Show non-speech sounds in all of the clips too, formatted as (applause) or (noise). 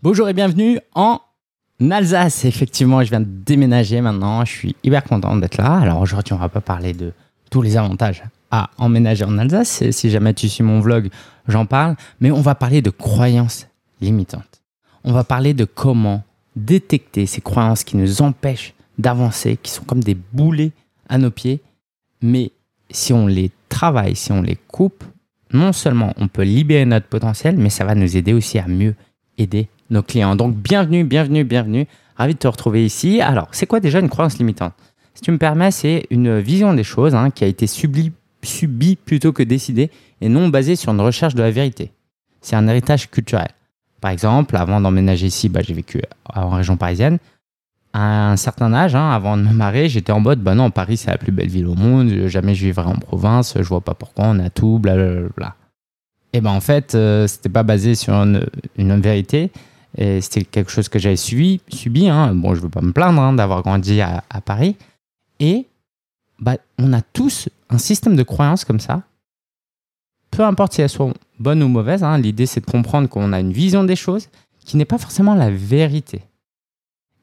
Bonjour et bienvenue en Alsace. Effectivement, je viens de déménager maintenant. Je suis hyper content d'être là. Alors aujourd'hui, on va pas parler de tous les avantages à emménager en Alsace. Si jamais tu suis mon vlog, j'en parle. Mais on va parler de croyances limitantes. On va parler de comment détecter ces croyances qui nous empêchent d'avancer, qui sont comme des boulets à nos pieds. Mais si on les travaille, si on les coupe, non seulement on peut libérer notre potentiel, mais ça va nous aider aussi à mieux aider nos clients. Donc bienvenue, bienvenue, bienvenue. Ravi de te retrouver ici. Alors, c'est quoi déjà une croyance limitante? Si tu me permets, c'est une vision des choses hein, qui a été subie, plutôt que décidée et non basée sur une recherche de la vérité. C'est un héritage culturel. Par exemple, avant d'emménager ici, bah, j'ai vécu en région parisienne. À un certain âge, hein, avant de me marier, j'étais en mode, bah non, Paris c'est la plus belle ville au monde, jamais je vivrai en province, je vois pas pourquoi, on a tout, blablabla. Et ben en fait, euh, c'était pas basé sur une vérité, et c'était quelque chose que j'avais subi. subi hein. Bon, je ne veux pas me plaindre hein, d'avoir grandi à, Paris. Et bah, on a tous un système de croyances comme ça. Peu importe si elles sont bonnes ou mauvaises, hein. l'idée c'est de comprendre qu'on a une vision des choses qui n'est pas forcément la vérité.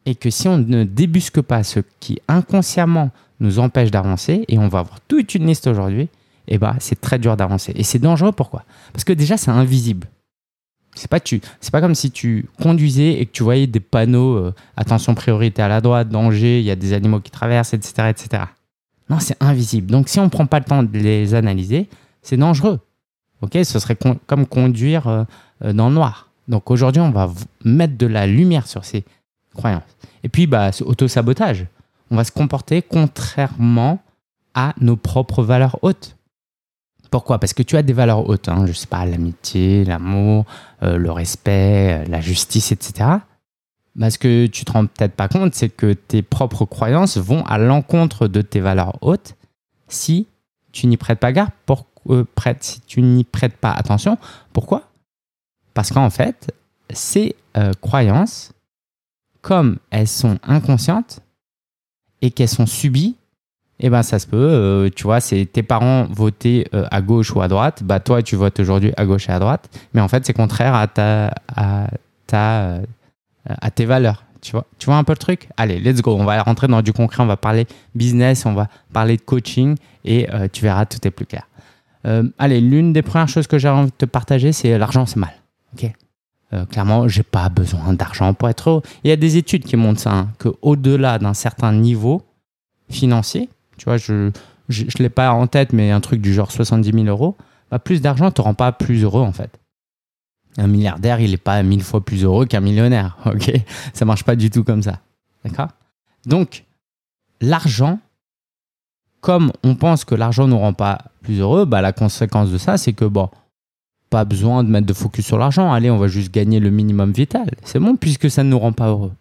Et que si on ne débusque pas ce qui inconsciemment nous empêche d'avancer, et on va avoir toute une liste aujourd'hui, et bah, c'est très dur d'avancer. Et c'est dangereux, pourquoi? Parce que déjà, c'est invisible. C'est pas tu, c'est pas comme si tu conduisais et que tu voyais des panneaux euh, attention priorité à la droite, danger, il y a des animaux qui traversent, etc., etc. Non, c'est invisible. Donc si on prend pas le temps de les analyser, c'est dangereux. Ok, ce serait comme conduire euh, euh, dans le noir. Donc aujourd'hui, on va mettre de la lumière sur ces croyances. Et puis, bah, auto sabotage. On va se comporter contrairement à nos propres valeurs hautes. Pourquoi? Parce que tu as des valeurs hautes, hein, je sais pas, l'amitié, l'amour, euh, le respect, euh, la justice, etc. Mais ce que tu te rends peut-être pas compte, c'est que tes propres croyances vont à l'encontre de tes valeurs hautes si tu n'y prêtes pas garde, euh, si tu n'y prêtes pas attention. Pourquoi? Parce qu'en fait, ces croyances, comme elles sont inconscientes et qu'elles sont subies, eh ben ça se peut, euh, tu vois, c'est tes parents votaient euh, à gauche ou à droite, bah toi tu votes aujourd'hui à gauche et à droite, mais en fait c'est contraire à ta, à ta, euh, à tes valeurs, tu vois, tu vois un peu le truc? Allez, let's go, on va rentrer dans du concret, on va parler business, on va parler de coaching et tu verras tout est plus clair. allez, l'une des premières choses que j'ai envie de te partager, c'est l'argent c'est mal, ok? clairement, j'ai pas besoin d'argent pour être. Il y a des études qui montrent ça, hein, que au-delà d'un certain niveau financier, tu vois, je ne l'ai pas en tête, mais un truc du genre 70 000 euros, bah, plus d'argent ne te rend pas plus heureux en fait. Un milliardaire, il n'est pas mille fois plus heureux qu'un millionnaire. (laughs) Ok, ça marche pas du tout comme ça. D'accord? Donc, l'argent, comme on pense que l'argent ne nous rend pas plus heureux, bah, la conséquence de ça, c'est que bon, pas besoin de mettre de focus sur l'argent. Allez, on va juste gagner le minimum vital. C'est bon puisque ça ne nous rend pas heureux.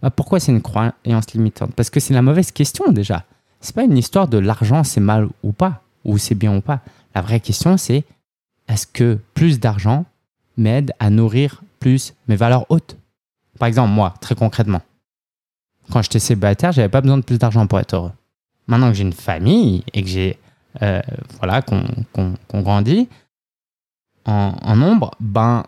Bah, pourquoi c'est une croyance limitante? Parce que c'est la mauvaise question déjà c'est pas une histoire de l'argent, c'est mal ou pas, ou c'est bien ou pas. La vraie question, c'est est-ce que plus d'argent m'aide à nourrir plus mes valeurs hautes? Par exemple, moi, très concrètement, quand j'étais célibataire, j'avais pas besoin de plus d'argent pour être heureux. Maintenant que j'ai une famille et que j'ai euh, voilà qu'on grandit en, en, nombre, ben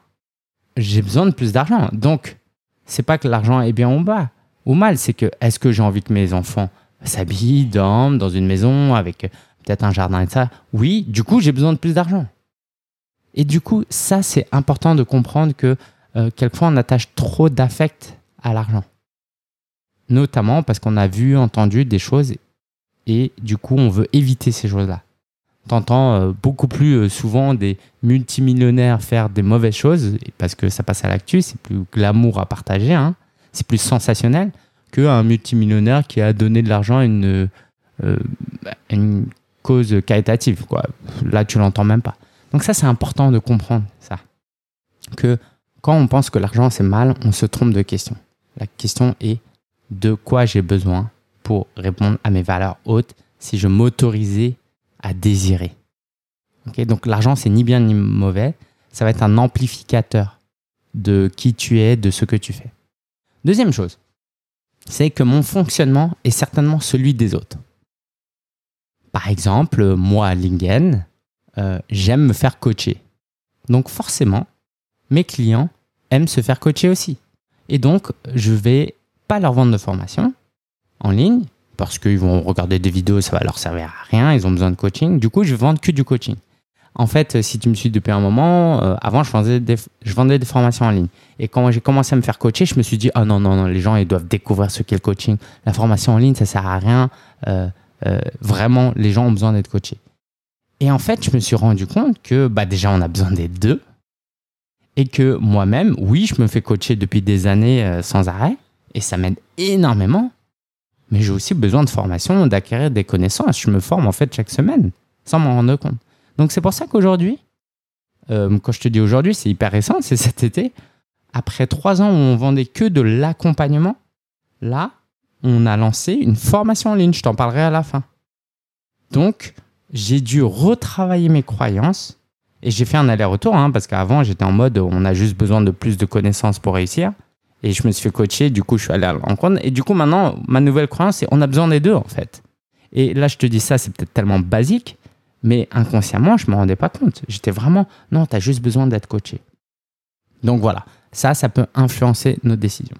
j'ai besoin de plus d'argent. Donc c'est pas que l'argent est bien ou bas ou mal, c'est que est-ce que j'ai envie que mes enfants s'habille, dorme dans une maison avec euh, peut-être un jardin et ça. Oui, du coup, j'ai besoin de plus d'argent. Et du coup, ça, c'est important de comprendre que euh, quelquefois, on attache trop d'affect à l'argent. Notamment parce qu'on a vu, entendu des choses et du coup, on veut éviter ces choses-là. T'entends euh, beaucoup plus souvent des multimillionnaires faire des mauvaises choses parce que ça passe à l'actu, c'est plus glamour à partager, hein. c'est plus sensationnel qu'un multimillionnaire qui a donné de l'argent à une, euh, une cause caritative. Quoi. Là, tu l'entends même pas. Donc ça, c'est important de comprendre ça. Que quand on pense que l'argent, c'est mal, on se trompe de question. La question est de quoi j'ai besoin pour répondre à mes valeurs hautes si je m'autorisais à désirer? Donc l'argent, c'est ni bien ni mauvais. Ça va être un amplificateur de qui tu es, de ce que tu fais. Deuxième chose, c'est que mon fonctionnement est certainement celui des autres. Par exemple, moi, Lingen, euh, j'aime me faire coacher. Donc forcément, mes clients aiment se faire coacher aussi. Et donc, je vais pas leur vendre de formation en ligne parce qu'ils vont regarder des vidéos, ça va leur servir à rien, ils ont besoin de coaching. Du coup, je vais vendre que du coaching. En fait, si tu me suis depuis un moment, euh, avant, je vendais, des, formations en ligne. Et quand j'ai commencé à me faire coacher, je me suis dit, ah non, non, non, les gens, ils doivent découvrir ce qu'est le coaching. La formation en ligne, ça sert à rien. Euh, euh, vraiment, les gens ont besoin d'être coachés. Et en fait, je me suis rendu compte que bah, déjà, on a besoin des deux. Et que moi-même, oui, je me fais coacher depuis des années sans arrêt. Et ça m'aide énormément. Mais j'ai aussi besoin de formation, d'acquérir des connaissances. Je me forme en fait chaque semaine, sans m'en rendre compte. Donc c'est pour ça qu'aujourd'hui, euh, quand je te dis aujourd'hui, c'est hyper récent, c'est cet été. Après trois ans où on vendait que de l'accompagnement, là, on a lancé une formation en ligne. Je t'en parlerai à la fin. Donc, j'ai dû retravailler mes croyances et j'ai fait un aller-retour hein, parce qu'avant, j'étais en mode on a juste besoin de plus de connaissances pour réussir. Et je me suis fait coacher, du coup, je suis allé à l'encontre. Et du coup, maintenant, ma nouvelle croyance, c'est on a besoin des deux, en fait. Et là, je te dis ça, c'est peut-être tellement basique, mais inconsciemment, je ne me rendais pas compte. J'étais vraiment, non, tu as juste besoin d'être coaché. Donc voilà, ça, ça peut influencer nos décisions.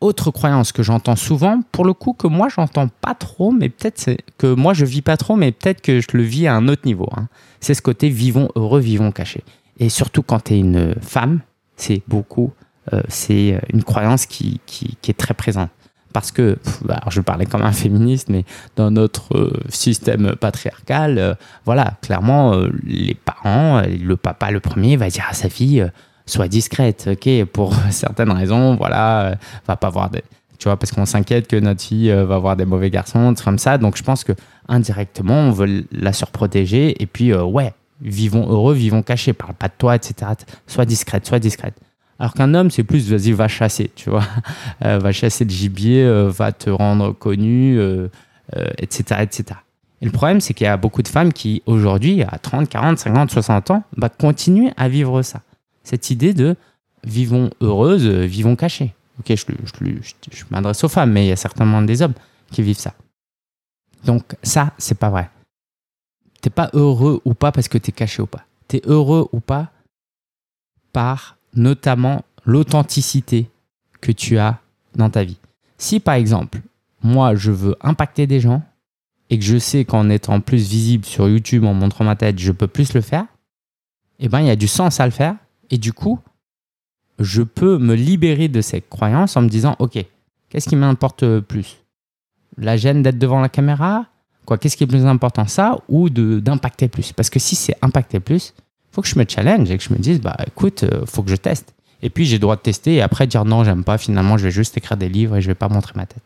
Autre croyance que j'entends souvent, pour le coup, que moi, j'entends pas trop, mais peut-être que moi, je vis pas trop, mais peut-être que je le vis à un autre niveau. Hein. C'est ce côté vivons heureux, vivons cachés. Et surtout quand tu es une femme, c'est beaucoup euh, c'est une croyance qui, qui, est très présente. Parce que, bah, je parlais comme un féministe, mais dans notre euh, système patriarcal, voilà, clairement, les parents, le papa le premier va dire à sa fille, sois discrète, ok, pour (laughs) certaines raisons, voilà, va pas avoir des, tu vois, parce qu'on s'inquiète que notre fille va avoir des mauvais garçons, comme ça. Donc je pense que indirectement, on veut la surprotéger. Et puis, ouais, vivons heureux, vivons cachés, parle pas de toi, etc. Sois discrète, sois discrète. Alors qu'un homme, c'est plus, vas-y, va chasser, tu vois. (laughs) Euh, va chasser le gibier, euh, va te rendre connu, etc., euh, etc. Et le problème, c'est qu'il y a beaucoup de femmes qui, aujourd'hui, à 30, 40, 50, 60 ans, bah, continuent à vivre ça. Cette idée de vivons heureuses, vivons cachées. Ok, je, je m'adresse aux femmes, mais il y a certainement des hommes qui vivent ça. Donc ça, c'est pas vrai. T'es pas heureux ou pas parce que tu es caché ou pas. Tu es heureux ou pas par notamment l'authenticité que tu as dans ta vie. Si par exemple, moi, je veux impacter des gens et que je sais qu'en étant plus visible sur YouTube, en montrant ma tête, je peux plus le faire, eh bien, il y a du sens à le faire. Et du coup, je peux me libérer de ces croyances en me disant, OK, qu'est-ce qui m'importe plus? La gêne d'être devant la caméra? Quoi, qu'est-ce qui est plus important, ça ou d'impacter plus? Parce que si c'est impacter plus, faut que je me challenge et que je me dise, bah écoute, euh, faut que je teste. Et puis j'ai le droit de tester et après dire non, j'aime pas, finalement, je vais juste écrire des livres et je vais pas montrer ma tête.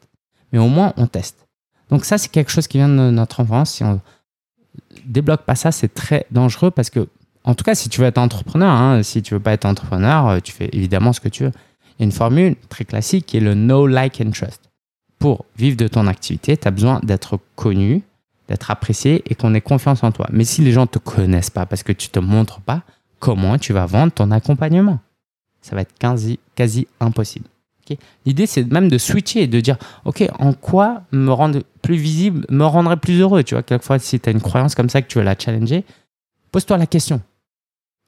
Mais au moins, on teste. Donc ça, c'est quelque chose qui vient de notre enfance. Si on débloque pas ça, c'est très dangereux parce que, en tout cas, si tu veux être entrepreneur, hein, si tu veux pas être entrepreneur, euh, tu fais évidemment ce que tu veux. Il y a une formule très classique qui est le know, like and trust. Pour vivre de ton activité, tu as besoin d'être connu, d'être apprécié et qu'on ait confiance en toi. Mais si les gens ne te connaissent pas parce que tu ne te montres pas, comment tu vas vendre ton accompagnement? Ça va être quasi, impossible. L'idée, c'est même de switcher et de dire, OK, en quoi me rendre plus visible, me rendrait plus heureux? Tu vois, quelquefois, si tu as une croyance comme ça que tu veux la challenger, pose-toi la question.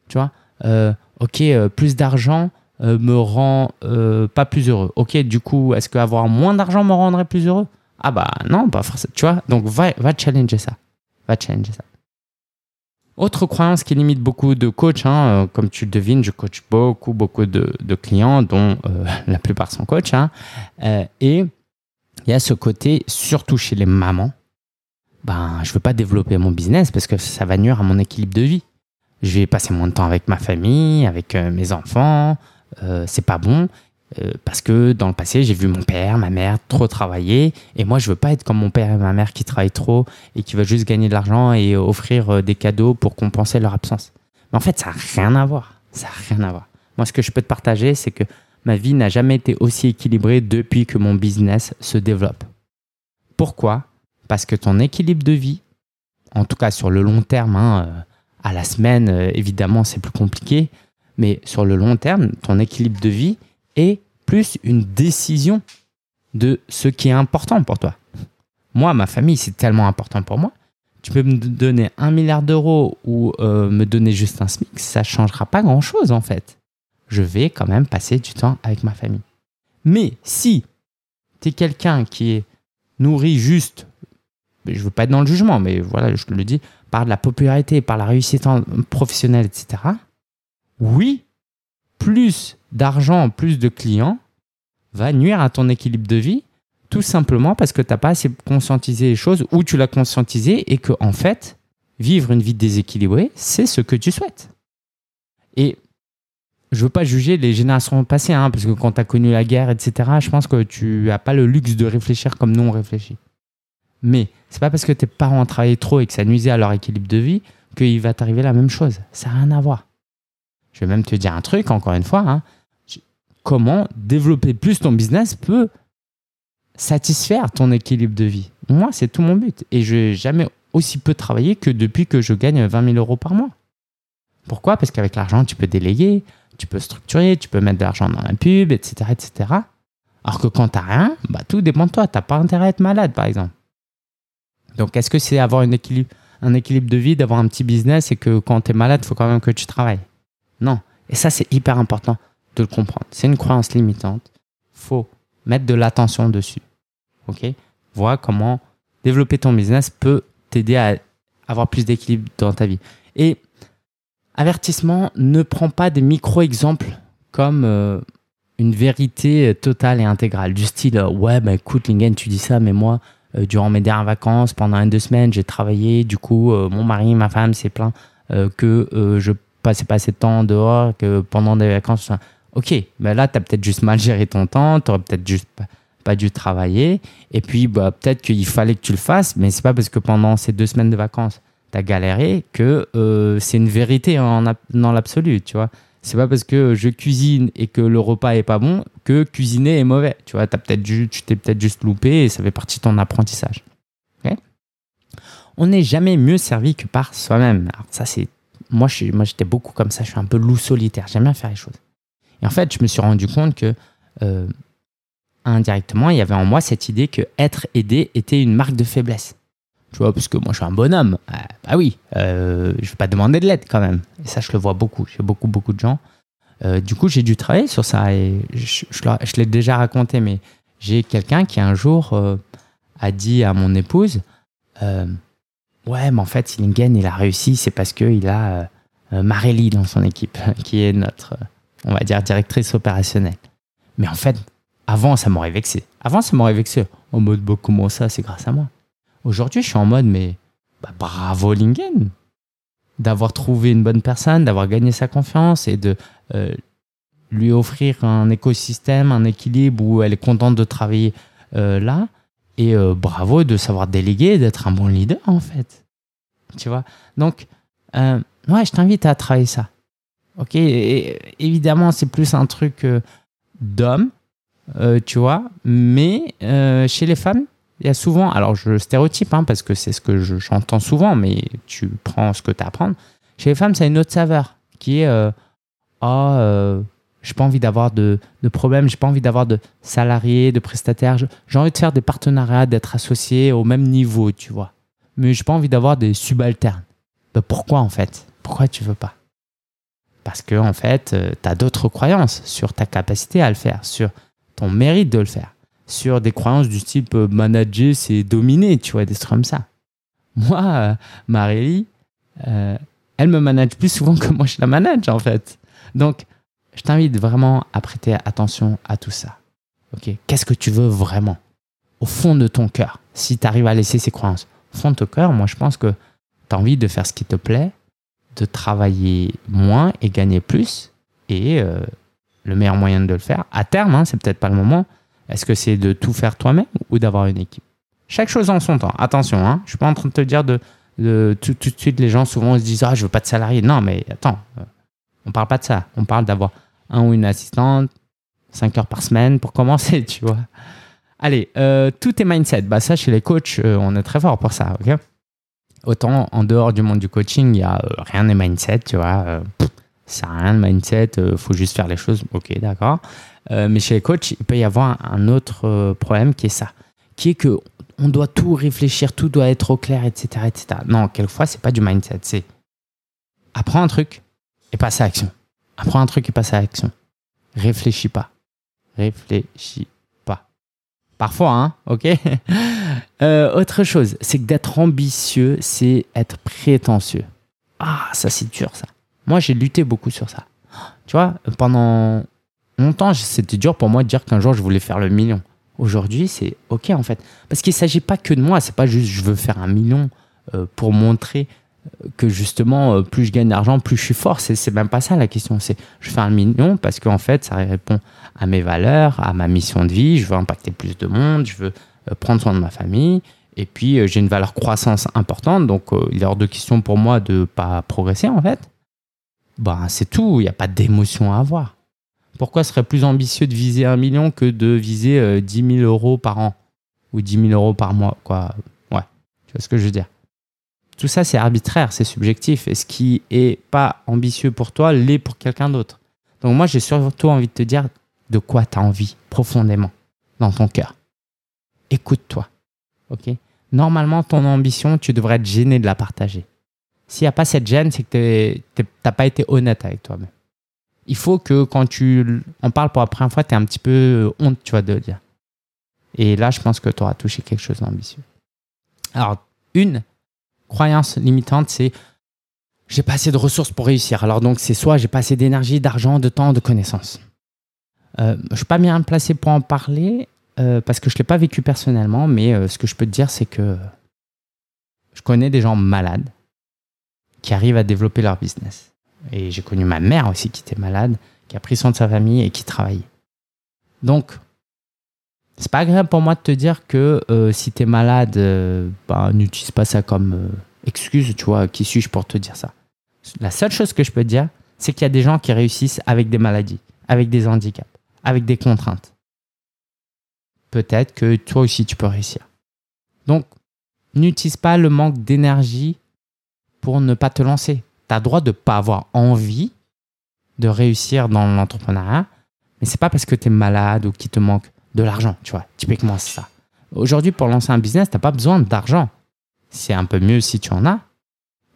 Tu vois, euh, OK, euh, plus d'argent euh, me rend pas plus heureux. OK, du coup, est-ce qu'avoir moins d'argent me rendrait plus heureux? Ah bah non, pas forcément. Tu vois, donc va, va challenger ça. Va challenger ça. Autre croyance qui limite beaucoup de coachs, hein, euh, comme tu le devines, je coach beaucoup, beaucoup de, clients, dont euh, (laughs) la plupart sont coachs. Hein, euh, et il y a ce côté, surtout chez les mamans, ben, je ne veux pas développer mon business parce que ça va nuire à mon équilibre de vie. Je vais passer moins de temps avec ma famille, avec mes enfants, c'est pas bon. Euh, parce que dans le passé, j'ai vu mon père, ma mère trop travailler. Et moi, je veux pas être comme mon père et ma mère qui travaillent trop et qui veulent juste gagner de l'argent et offrir euh, des cadeaux pour compenser leur absence. Mais en fait, ça n'a rien à voir. Ça n'a rien à voir. Moi, ce que je peux te partager, c'est que ma vie n'a jamais été aussi équilibrée depuis que mon business se développe. Pourquoi? Parce que ton équilibre de vie, en tout cas sur le long terme, hein, euh, à la semaine, évidemment, c'est plus compliqué, mais sur le long terme, ton équilibre de vie, et plus une décision de ce qui est important pour toi. Moi, ma famille, c'est tellement important pour moi. Tu peux me donner un milliard d'euros ou euh, me donner juste un SMIC, ça ne changera pas grand-chose en fait. Je vais quand même passer du temps avec ma famille. Mais si tu es quelqu'un qui est nourri juste, je veux pas être dans le jugement, mais voilà, je te le dis, par de la popularité, par la réussite professionnelle, etc. Oui, plus d'argent, plus de clients va nuire à ton équilibre de vie, tout simplement parce que tu n'as pas assez conscientisé les choses ou tu l'as conscientisé et que, en fait, vivre une vie déséquilibrée, c'est ce que tu souhaites. Et je veux pas juger les générations passées, hein, parce que quand tu as connu la guerre, etc., je pense que tu n'as pas le luxe de réfléchir comme nous on réfléchit. Mais c'est pas parce que tes parents travaillé trop et que ça nuisait à leur équilibre de vie qu'il va t'arriver la même chose. Ça n'a rien à voir. Je vais même te dire un truc, encore une fois. Hein. Comment développer plus ton business peut satisfaire ton équilibre de vie? Moi, c'est tout mon but. Et je n'ai jamais aussi peu travaillé que depuis que je gagne 20 000 euros par mois. Pourquoi? Parce qu'avec l'argent, tu peux déléguer, tu peux structurer, tu peux mettre de l'argent dans la pub, etc. etc. Alors que quand tu n'as rien, bah, tout dépend de toi. Tu n'as pas intérêt à être malade, par exemple. Donc, est-ce que c'est avoir équilibre, un équilibre de vie, d'avoir un petit business et que quand tu es malade, il faut quand même que tu travailles? Non. Et ça, c'est hyper important de le comprendre. C'est une croyance limitante. faut mettre de l'attention dessus. OK? Vois comment développer ton business peut t'aider à avoir plus d'équilibre dans ta vie. Et avertissement, ne prends pas des micro-exemples comme euh, une vérité totale et intégrale. Du style, ouais, bah écoute, Lingen, tu dis ça, mais moi, euh, durant mes dernières vacances, pendant un, deux semaines, j'ai travaillé. Du coup, euh, mon mari, ma femme s'est plaint que je passais pas assez de temps dehors, que pendant des vacances. Ok, mais là, tu as peut-être juste mal géré ton temps, tu aurais peut-être juste pas, dû travailler. Et puis, bah, peut-être qu'il fallait que tu le fasses, mais c'est pas parce que pendant ces deux semaines de vacances, tu as galéré que c'est une vérité en, dans l'absolu, tu vois c'est pas parce que je cuisine et que le repas est pas bon que cuisiner est mauvais. Tu vois, as peut-être tu t'es peut-être juste loupé et ça fait partie de ton apprentissage. On n'est jamais mieux servi que par soi-même. Alors ça c'est moi je moi j'étais beaucoup comme ça, je suis un peu loup solitaire, j'aime bien faire les choses. Et en fait, je me suis rendu compte que euh, indirectement, il y avait en moi cette idée que être aidé était une marque de faiblesse. Tu vois, parce que moi, je suis un bonhomme. Ah, bah oui, euh, je vais pas demander de l'aide quand même. Et ça, je le vois beaucoup. J'ai beaucoup, beaucoup de gens. Euh, du coup, j'ai dû travailler sur ça. Et je, je, l'ai déjà raconté, mais j'ai quelqu'un qui un jour euh, a dit à mon épouse Ouais, mais en fait, Sillingen, il a réussi, c'est parce qu'il a Marélie dans son équipe, (laughs) qui est notre, on va dire, directrice opérationnelle. Mais en fait, avant, ça m'aurait vexé. Avant, ça m'aurait vexé. En mode, bah, comment ça, c'est grâce à moi? Aujourd'hui, je suis en mode, mais bah, bravo Lingen d'avoir trouvé une bonne personne, d'avoir gagné sa confiance et de euh, lui offrir un écosystème, un équilibre où elle est contente de travailler euh, là. Et euh, bravo de savoir déléguer, d'être un bon leader en fait. Tu vois? Donc, ouais, je t'invite à travailler ça. Ok, évidemment, c'est plus un truc d'homme, tu vois, mais chez les femmes, il y a souvent, alors je stéréotype hein, parce que c'est ce que j'entends souvent, mais tu prends ce que tu prendre. Chez les femmes, ça a une autre saveur qui est euh, Ah, euh, j'ai pas envie d'avoir de, de problèmes, j'ai pas envie d'avoir de salariés, de prestataires. J'ai envie de faire des partenariats, d'être associé au même niveau, tu vois. Mais j'ai pas envie d'avoir des subalternes. Ben, pourquoi en fait? Pourquoi tu veux pas? Parce que en fait, euh, tu as d'autres croyances sur ta capacité à le faire, sur ton mérite de le faire sur des croyances du type euh, manager, c'est dominer, tu vois, des trucs comme ça. Moi, euh, Marélie, euh, elle me manage plus souvent que moi je la manage, en fait. Donc, je t'invite vraiment à prêter attention à tout ça. Ok Qu'est-ce que tu veux vraiment? Au fond de ton cœur, si tu arrives à laisser ces croyances. Au fond de ton cœur, moi, je pense que tu as envie de faire ce qui te plaît, de travailler moins et gagner plus. Et le meilleur moyen de le faire, à terme, hein, c'est peut-être pas le moment, est-ce que c'est de tout faire toi-même ou d'avoir une équipe? Chaque chose en son temps. Attention, hein, je ne suis pas en train de te dire de, tout, de suite, les gens souvent se disent Ah, je veux pas de salarié. Non, mais attends, euh, on parle pas de ça. On parle d'avoir un ou une assistante, 5 heures par semaine pour commencer, (laughs) tu vois. Allez, euh, tout est mindset. Bah, ça, chez les coachs, euh, on est très fort pour ça. ok? Autant en dehors du monde du coaching, il n'y a rien n'est mindset, tu vois. ça n'a rien de mindset, il faut juste faire les choses. Ok, d'accord. Euh, mais chez les coachs, il peut y avoir un autre euh, problème qui est ça, qui est que on doit tout réfléchir, tout doit être au clair, etc., etc. Non, quelquefois, c'est pas du mindset, c'est apprends un truc et passe à l'action. Apprends un truc et passe à l'action. Réfléchis pas. réfléchis pas. Parfois, hein, ok? (laughs) Euh, Autre chose, c'est que d'être ambitieux, c'est être prétentieux. Ah, ça c'est dur ça. Moi, j'ai lutté beaucoup sur ça. Tu vois, pendant longtemps, c'était dur pour moi de dire qu'un jour je voulais faire le million. Aujourd'hui, c'est ok en fait. Parce qu'il ne s'agit pas que de moi, c'est pas juste je veux faire un million euh, pour montrer que justement, euh, plus je gagne d'argent, plus je suis fort. C'est même pas ça la question. C'est je fais un million parce qu'en fait, ça répond à mes valeurs, à ma mission de vie. Je veux impacter plus de monde, je veux prendre soin de ma famille. Et puis, j'ai une valeur croissance importante. Donc, il est hors de question pour moi de pas progresser en fait. Bah, c'est tout. Il n'y a pas d'émotion à avoir. Pourquoi serait plus ambitieux de viser un million que de viser 10 euh, 000 euros par an ou 10 000 euros par mois quoi? Ouais, tu vois ce que je veux dire? Tout ça, c'est arbitraire, c'est subjectif. Et ce qui est pas ambitieux pour toi l'est pour quelqu'un d'autre. Donc moi, j'ai surtout envie de te dire de quoi tu as envie profondément dans ton cœur. Écoute-toi. OK? Normalement, ton ambition, tu devrais être gêné de la partager. S'il n'y a pas cette gêne, c'est que tu n'as pas été honnête avec toi-même il faut que quand tu en parles pour la première fois, tu es un petit peu honte, tu vois, de le dire. Et là, je pense que tu auras touché quelque chose d'ambitieux. Alors, une croyance limitante, c'est j'ai pas assez de ressources pour réussir. Alors donc, c'est soit j'ai pas assez d'énergie, d'argent, de temps, de connaissances. Euh, je suis pas bien placé pour en parler euh, parce que je l'ai pas vécu personnellement, mais euh, ce que je peux te dire, c'est que je connais des gens malades qui arrivent à développer leur business. Et j'ai connu ma mère aussi qui était malade, qui a pris soin de sa famille et qui travaillait. Donc, c'est pas agréable pour moi de te dire que euh, si tu es malade, euh, bah, n'utilise pas ça comme euh, excuse, tu vois, qui suis-je pour te dire ça? La seule chose que je peux te dire, c'est qu'il y a des gens qui réussissent avec des maladies, avec des handicaps, avec des contraintes. Peut-être que toi aussi tu peux réussir. Donc, n'utilise pas le manque d'énergie pour ne pas te lancer tu as droit de ne pas avoir envie de réussir dans l'entrepreneuriat, mais c'est pas parce que tu es malade ou qu'il te manque de l'argent, tu vois. Typiquement, c'est ça. Aujourd'hui, pour lancer un business, tu n'as pas besoin d'argent. C'est un peu mieux si tu en as,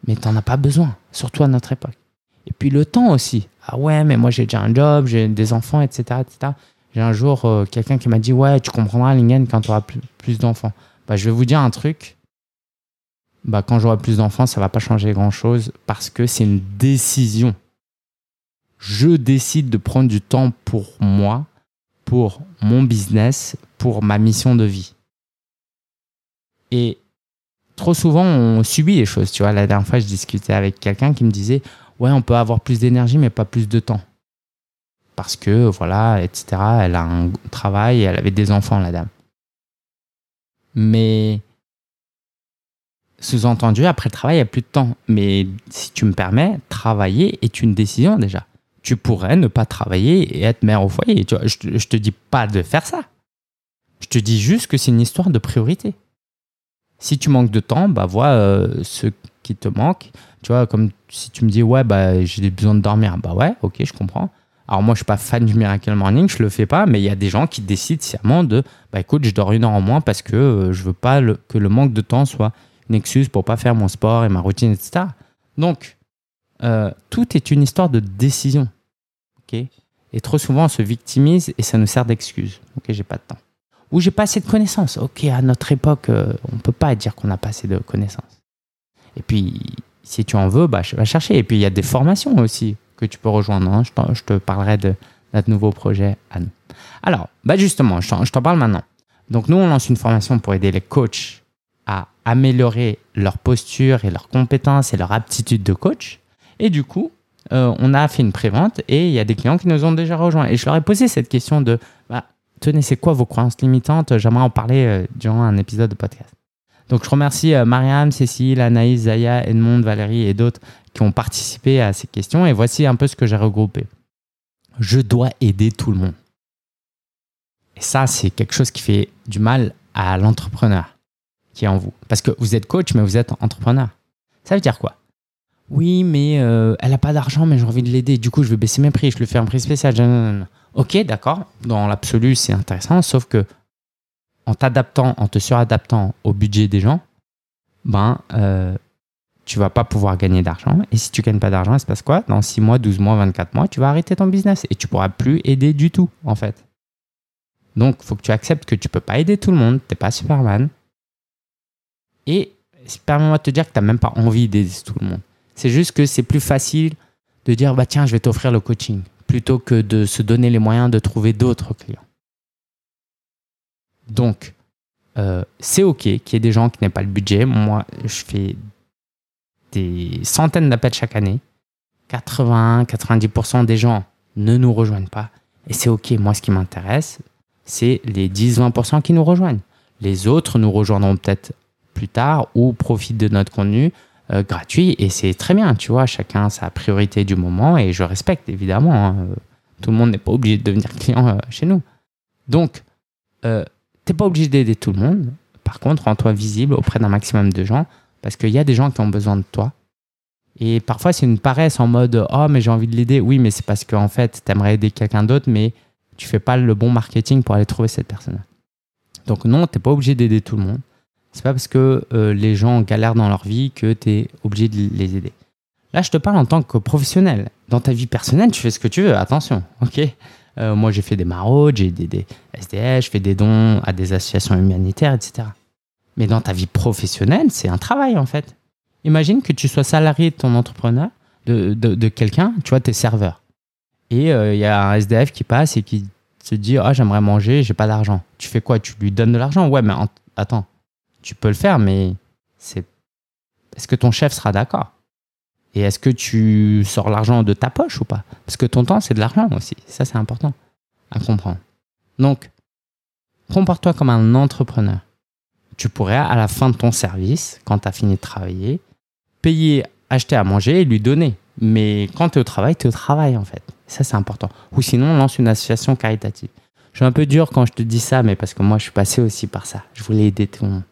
mais tu n'en as pas besoin, surtout à notre époque. Et puis le temps aussi. Ah ouais, mais moi j'ai déjà un job, j'ai des enfants, etc. etc. J'ai un jour euh, quelqu'un qui m'a dit Ouais, tu comprendras, Lingen, quand tu auras plus, plus d'enfants. Bah, je vais vous dire un truc bah, quand j'aurai plus d'enfants, ça va pas changer grand-chose parce que c'est une décision. Je décide de prendre du temps pour moi, pour mon business, pour ma mission de vie. Et trop souvent, on subit les choses. Tu vois, la dernière fois, je discutais avec quelqu'un qui me disait Ouais, on peut avoir plus d'énergie, mais pas plus de temps. Parce que, voilà, etc. Elle a un travail elle avait des enfants, la dame. Mais sous-entendu, après le travail, il n'y a plus de temps. Mais si tu me permets, travailler est une décision déjà. Tu pourrais ne pas travailler et être mère au foyer. Tu vois, je ne te dis pas de faire ça. Je te dis juste que c'est une histoire de priorité. Si tu manques de temps, bah vois euh, ce qui te manque. Tu vois, comme si tu me dis, ouais, bah, j'ai besoin de dormir. Bah ouais, ok, je comprends. Alors moi, je suis pas fan du Miracle Morning, je le fais pas, mais il y a des gens qui décident sciemment de, bah écoute, je dors une heure en moins parce que euh, je veux pas que le manque de temps soit une excuse pour pas faire mon sport et ma routine, etc. Donc, euh, tout est une histoire de décision. ok? Et trop souvent, on se victimise et ça nous sert d'excuse. Ok, j'ai pas de temps. Ou j'ai pas assez de connaissances. Ok, à notre époque, euh, on peut pas dire qu'on n'a pas assez de connaissances. Et puis, si tu en veux, bah, vais chercher. Et puis, il y a des formations aussi que tu peux rejoindre. Hein. Je, te parlerai de notre nouveau projet nous. Alors, bah justement, je t'en parle maintenant. Donc, nous, on lance une formation pour aider les coachs à améliorer leur posture et leurs compétences et leur aptitude de coach. Et du coup, euh, on a fait une prévente et il y a des clients qui nous ont déjà rejoints. Et je leur ai posé cette question de bah, tenez, c'est quoi vos croyances limitantes? J'aimerais en parler euh, durant un épisode de podcast. Donc je remercie euh, Marianne, Cécile, Anaïs, Zaya, Edmond, Valérie et d'autres qui ont participé à ces questions. Et voici un peu ce que j'ai regroupé. Je dois aider tout le monde. Et ça, c'est quelque chose qui fait du mal à l'entrepreneur qui est en vous. Parce que vous êtes coach, mais vous êtes entrepreneur. Ça veut dire quoi? Oui, mais euh, elle n'a pas d'argent, mais j'ai envie de l'aider. Du coup, je vais baisser mes prix, je lui fais un prix spécial. Ok, d'accord. Dans l'absolu, c'est intéressant, sauf que en t'adaptant, en te suradaptant au budget des gens, ben, euh, tu vas pas pouvoir gagner d'argent. Et si tu gagnes pas d'argent, il se passe quoi? Dans 6 mois, 12 mois, 24 mois, tu vas arrêter ton business et tu pourras plus aider du tout, en fait. Donc, il faut que tu acceptes que tu peux pas aider tout le monde. Tu n'es pas Superman. Et permets-moi de te dire que tu n'as même pas envie d'aider tout le monde. C'est juste que c'est plus facile de dire bah tiens, je vais t'offrir le coaching plutôt que de se donner les moyens de trouver d'autres clients. Donc, euh, c'est OK qu'il y ait des gens qui n'aient pas le budget. Moi, je fais des centaines d'appels chaque année. 80-90% des gens ne nous rejoignent pas. Et c'est OK. Moi, ce qui m'intéresse, c'est les 10-20% qui nous rejoignent. Les autres nous rejoindront peut-être plus tard ou profitent de notre contenu euh, gratuit. Et c'est très bien, tu vois. Chacun sa priorité du moment et je respecte évidemment. Hein. Tout le monde n'est pas obligé de devenir client euh, chez nous. Donc, euh, tu n'es pas obligé d'aider tout le monde. Par contre, rends-toi visible auprès d'un maximum de gens parce qu'il y a des gens qui ont besoin de toi et parfois, c'est une paresse en mode Oh, mais j'ai envie de l'aider. Oui, mais c'est parce qu'en fait, tu aimerais aider quelqu'un d'autre, mais tu fais pas le bon marketing pour aller trouver cette personne. Donc, non, tu n'es pas obligé d'aider tout le monde. C'est pas parce que euh, les gens galèrent dans leur vie que tu es obligé de les aider. Là, je te parle en tant que professionnel. Dans ta vie personnelle, tu fais ce que tu veux. Attention, ok? Euh, Moi, j'ai fait des maraudes, j'ai aidé des SDH, je fais des dons à des associations humanitaires, etc. Mais dans ta vie professionnelle, c'est un travail en fait. Imagine que tu sois salarié de ton entrepreneur, de, de, quelqu'un, tu vois, tes serveurs. Et il euh, y a un SDF qui passe et qui se dit Ah, j'aimerais manger, j'ai pas d'argent. Tu fais quoi? Tu lui donnes de l'argent? Ouais, mais attends, tu peux le faire, mais c'est. Est-ce que ton chef sera d'accord? Et est-ce que tu sors l'argent de ta poche ou pas? Parce que ton temps, c'est de l'argent aussi. Ça, c'est important à comprendre. Donc, comporte-toi comme un entrepreneur. Tu pourrais, à la fin de ton service, quand tu as fini de travailler, payer, acheter à manger et lui donner. Mais quand tu es au travail, tu es au travail en fait. Ça, c'est important. Ou sinon, lance une association caritative. Je suis un peu dur quand je te dis ça, mais parce que moi, je suis passé aussi par ça. Je voulais aider tout le monde.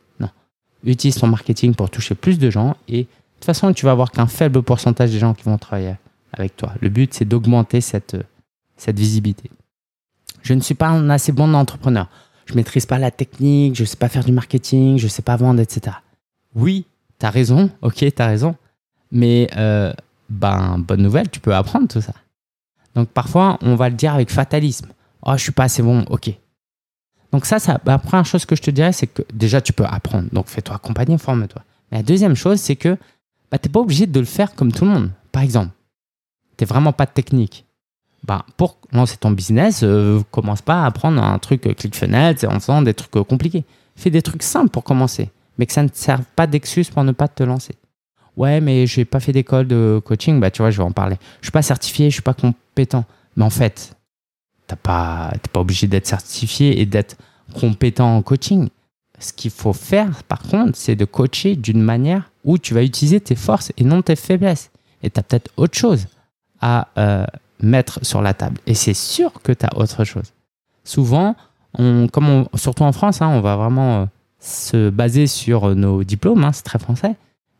Utilise ton marketing pour toucher plus de gens et de toute façon, tu vas avoir qu'un faible pourcentage des gens qui vont travailler avec toi. Le but, c'est d'augmenter cette, visibilité. Je ne suis pas un assez bon entrepreneur. Je maîtrise pas la technique, je sais pas faire du marketing, je sais pas vendre, etc. Oui, T'as raison, ok, t'as raison. Mais euh, ben, bonne nouvelle, tu peux apprendre tout ça. Donc parfois, on va le dire avec fatalisme. Oh, je suis pas assez bon, ok. Donc ça, ça la première chose que je te dirais, c'est que déjà, tu peux apprendre. Donc fais-toi accompagner, forme-toi. Mais la deuxième chose, c'est que bah, tu n'es pas obligé de le faire comme tout le monde. Par exemple, tu n'es vraiment pas technique. Bah, pour lancer ton business, euh, commence pas à apprendre un truc ClickFunnels en faisant des trucs compliqués. Fais des trucs simples pour commencer mais que ça ne serve pas d'excuse pour ne pas te lancer. Ouais, mais j'ai pas fait d'école de coaching, bah tu vois, je vais en parler. Je suis pas certifié, je suis pas compétent. Mais en fait, t'as pas, t'es pas obligé d'être certifié et d'être compétent en coaching. Ce qu'il faut faire, par contre, c'est de coacher d'une manière où tu vas utiliser tes forces et non tes faiblesses. Et tu as peut-être autre chose à euh, mettre sur la table. Et c'est sûr que tu as autre chose. Souvent, on, comme surtout en France, hein, on va vraiment euh, se baser sur nos diplômes, hein, c'est très français.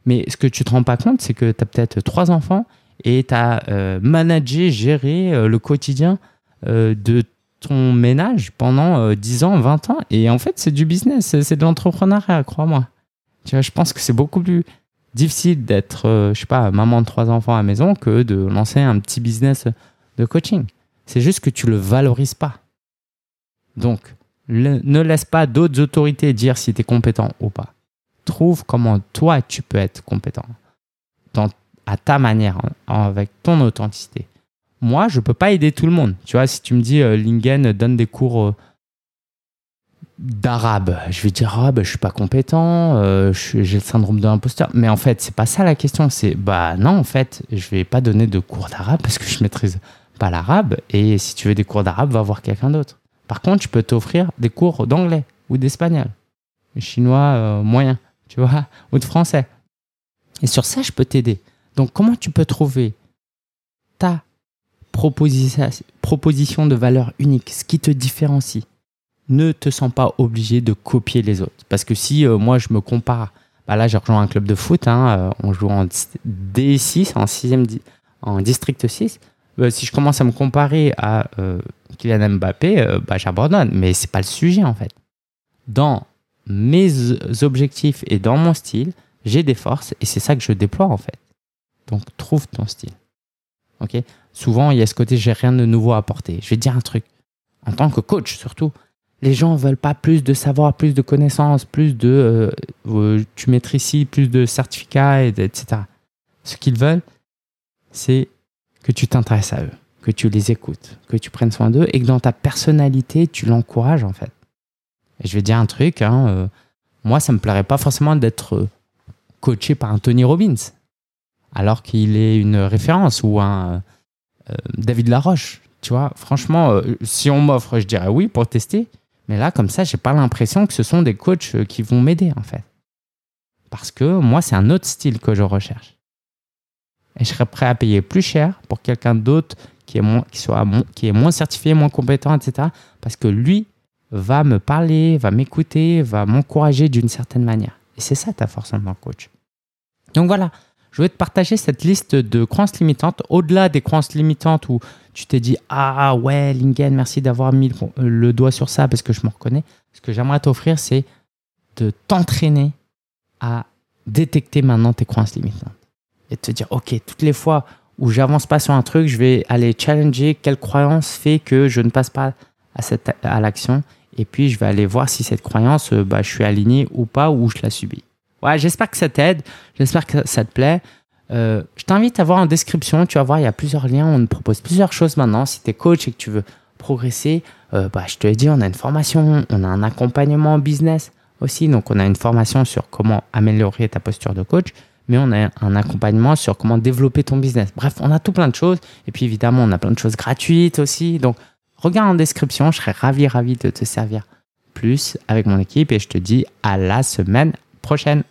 Mais ce que tu te rends pas compte, c'est que tu as peut-être trois enfants et tu as euh, managé, géré euh, le quotidien euh, de ton ménage pendant 10 ans, 20 ans. Et en fait, c'est du business, c'est de l'entrepreneuriat, crois-moi. Tu vois, je pense que c'est beaucoup plus difficile d'être, je sais pas, maman de trois enfants à la maison que de lancer un petit business de coaching. C'est juste que tu le valorises pas. Donc, ne laisse pas d'autres autorités dire si tu es compétent ou pas. Trouve comment toi tu peux être compétent à ta manière, avec ton authenticité. Moi, je ne peux pas aider tout le monde. Tu vois, si tu me dis euh, Lingen donne des cours euh, d'arabe, je vais dire ah ben, je suis pas compétent, euh, j'ai le syndrome de l'imposteur. Mais en fait, c'est pas ça la question. C'est bah non, en fait, je vais pas donner de cours d'arabe parce que je maîtrise pas l'arabe. Et si tu veux des cours d'arabe, va voir quelqu'un d'autre. Par contre, je peux t'offrir des cours d'anglais ou d'espagnol, chinois euh, moyen, tu vois, (laughs) ou de français. Et sur ça, je peux t'aider. Donc, comment tu peux trouver proposition de valeur unique, ce qui te différencie Ne te sens pas obligé de copier les autres. Parce que si euh, moi, je me compare, bah là, j'ai rejoint un club de foot, hein, euh, on joue en D6, en, 6 en district 6. si je commence à me comparer à Kylian Mbappé, euh, bah, j'abandonne. Mais c'est pas le sujet en fait. Dans mes objectifs et dans mon style, j'ai des forces et c'est ça que je déploie en fait. Donc trouve ton style. Ok? Souvent, il y a ce côté j'ai rien de nouveau à apporter. Je vais dire un truc. En tant que coach surtout, Les gens veulent pas plus de savoir, plus de connaissances, plus de euh, euh, tu maîtrises ici, plus de certificats, etc. Ce qu'ils veulent, c'est que tu t'intéresses à eux, que tu les écoutes, que tu prennes soin d'eux et que dans ta personnalité, tu l'encourages en fait. Et je vais dire un truc, hein, euh, moi, ça me plairait pas forcément d'être coaché par un Tony Robbins, alors qu'il est une référence ou un David Laroche. Tu vois, franchement, si on m'offre, je dirais oui pour tester. Mais là, comme ça, j'ai pas l'impression que ce sont des coachs euh, qui vont m'aider, en fait. Parce que moi, c'est un autre style que je recherche. Et je serais prêt à payer plus cher pour quelqu'un d'autre qui est, moins, qui, qui est moins certifié, moins compétent, etc. Parce que lui va me parler, va m'écouter, va m'encourager d'une certaine manière. Et c'est ça ta force en tant que coach. Donc voilà, je vais te partager cette liste de croyances limitantes. Au-delà des croyances limitantes où tu t'es dit Ah ouais, Lingen, merci d'avoir mis le doigt sur ça parce que je me reconnais. Ce que j'aimerais t'offrir, c'est de t'entraîner à détecter maintenant tes croyances limitantes. Et te dire Ok, toutes les fois où j'avance pas sur un truc, je vais aller challenger quelle croyance fait que je ne passe pas à, à l'action. Et puis, je vais aller voir si cette croyance, euh, bah, je suis aligné ou pas, ou je la subis. Ouais, j'espère que ça t'aide. J'espère que ça te plaît. Euh, je t'invite à voir en description. Tu vas voir, il y a plusieurs liens. On propose plusieurs choses maintenant. Si tu es coach et que tu veux progresser, euh, bah, je te l'ai dit, on a une formation, on a un accompagnement business aussi. Donc, on a une formation sur comment améliorer ta posture de coach, mais on a un accompagnement sur comment développer ton business. Bref, on a tout plein de choses. Et puis, évidemment, on a plein de choses gratuites aussi. Donc, regarde en description. Je serais ravi, ravi de te servir plus avec mon équipe. Et je te dis à la semaine prochaine.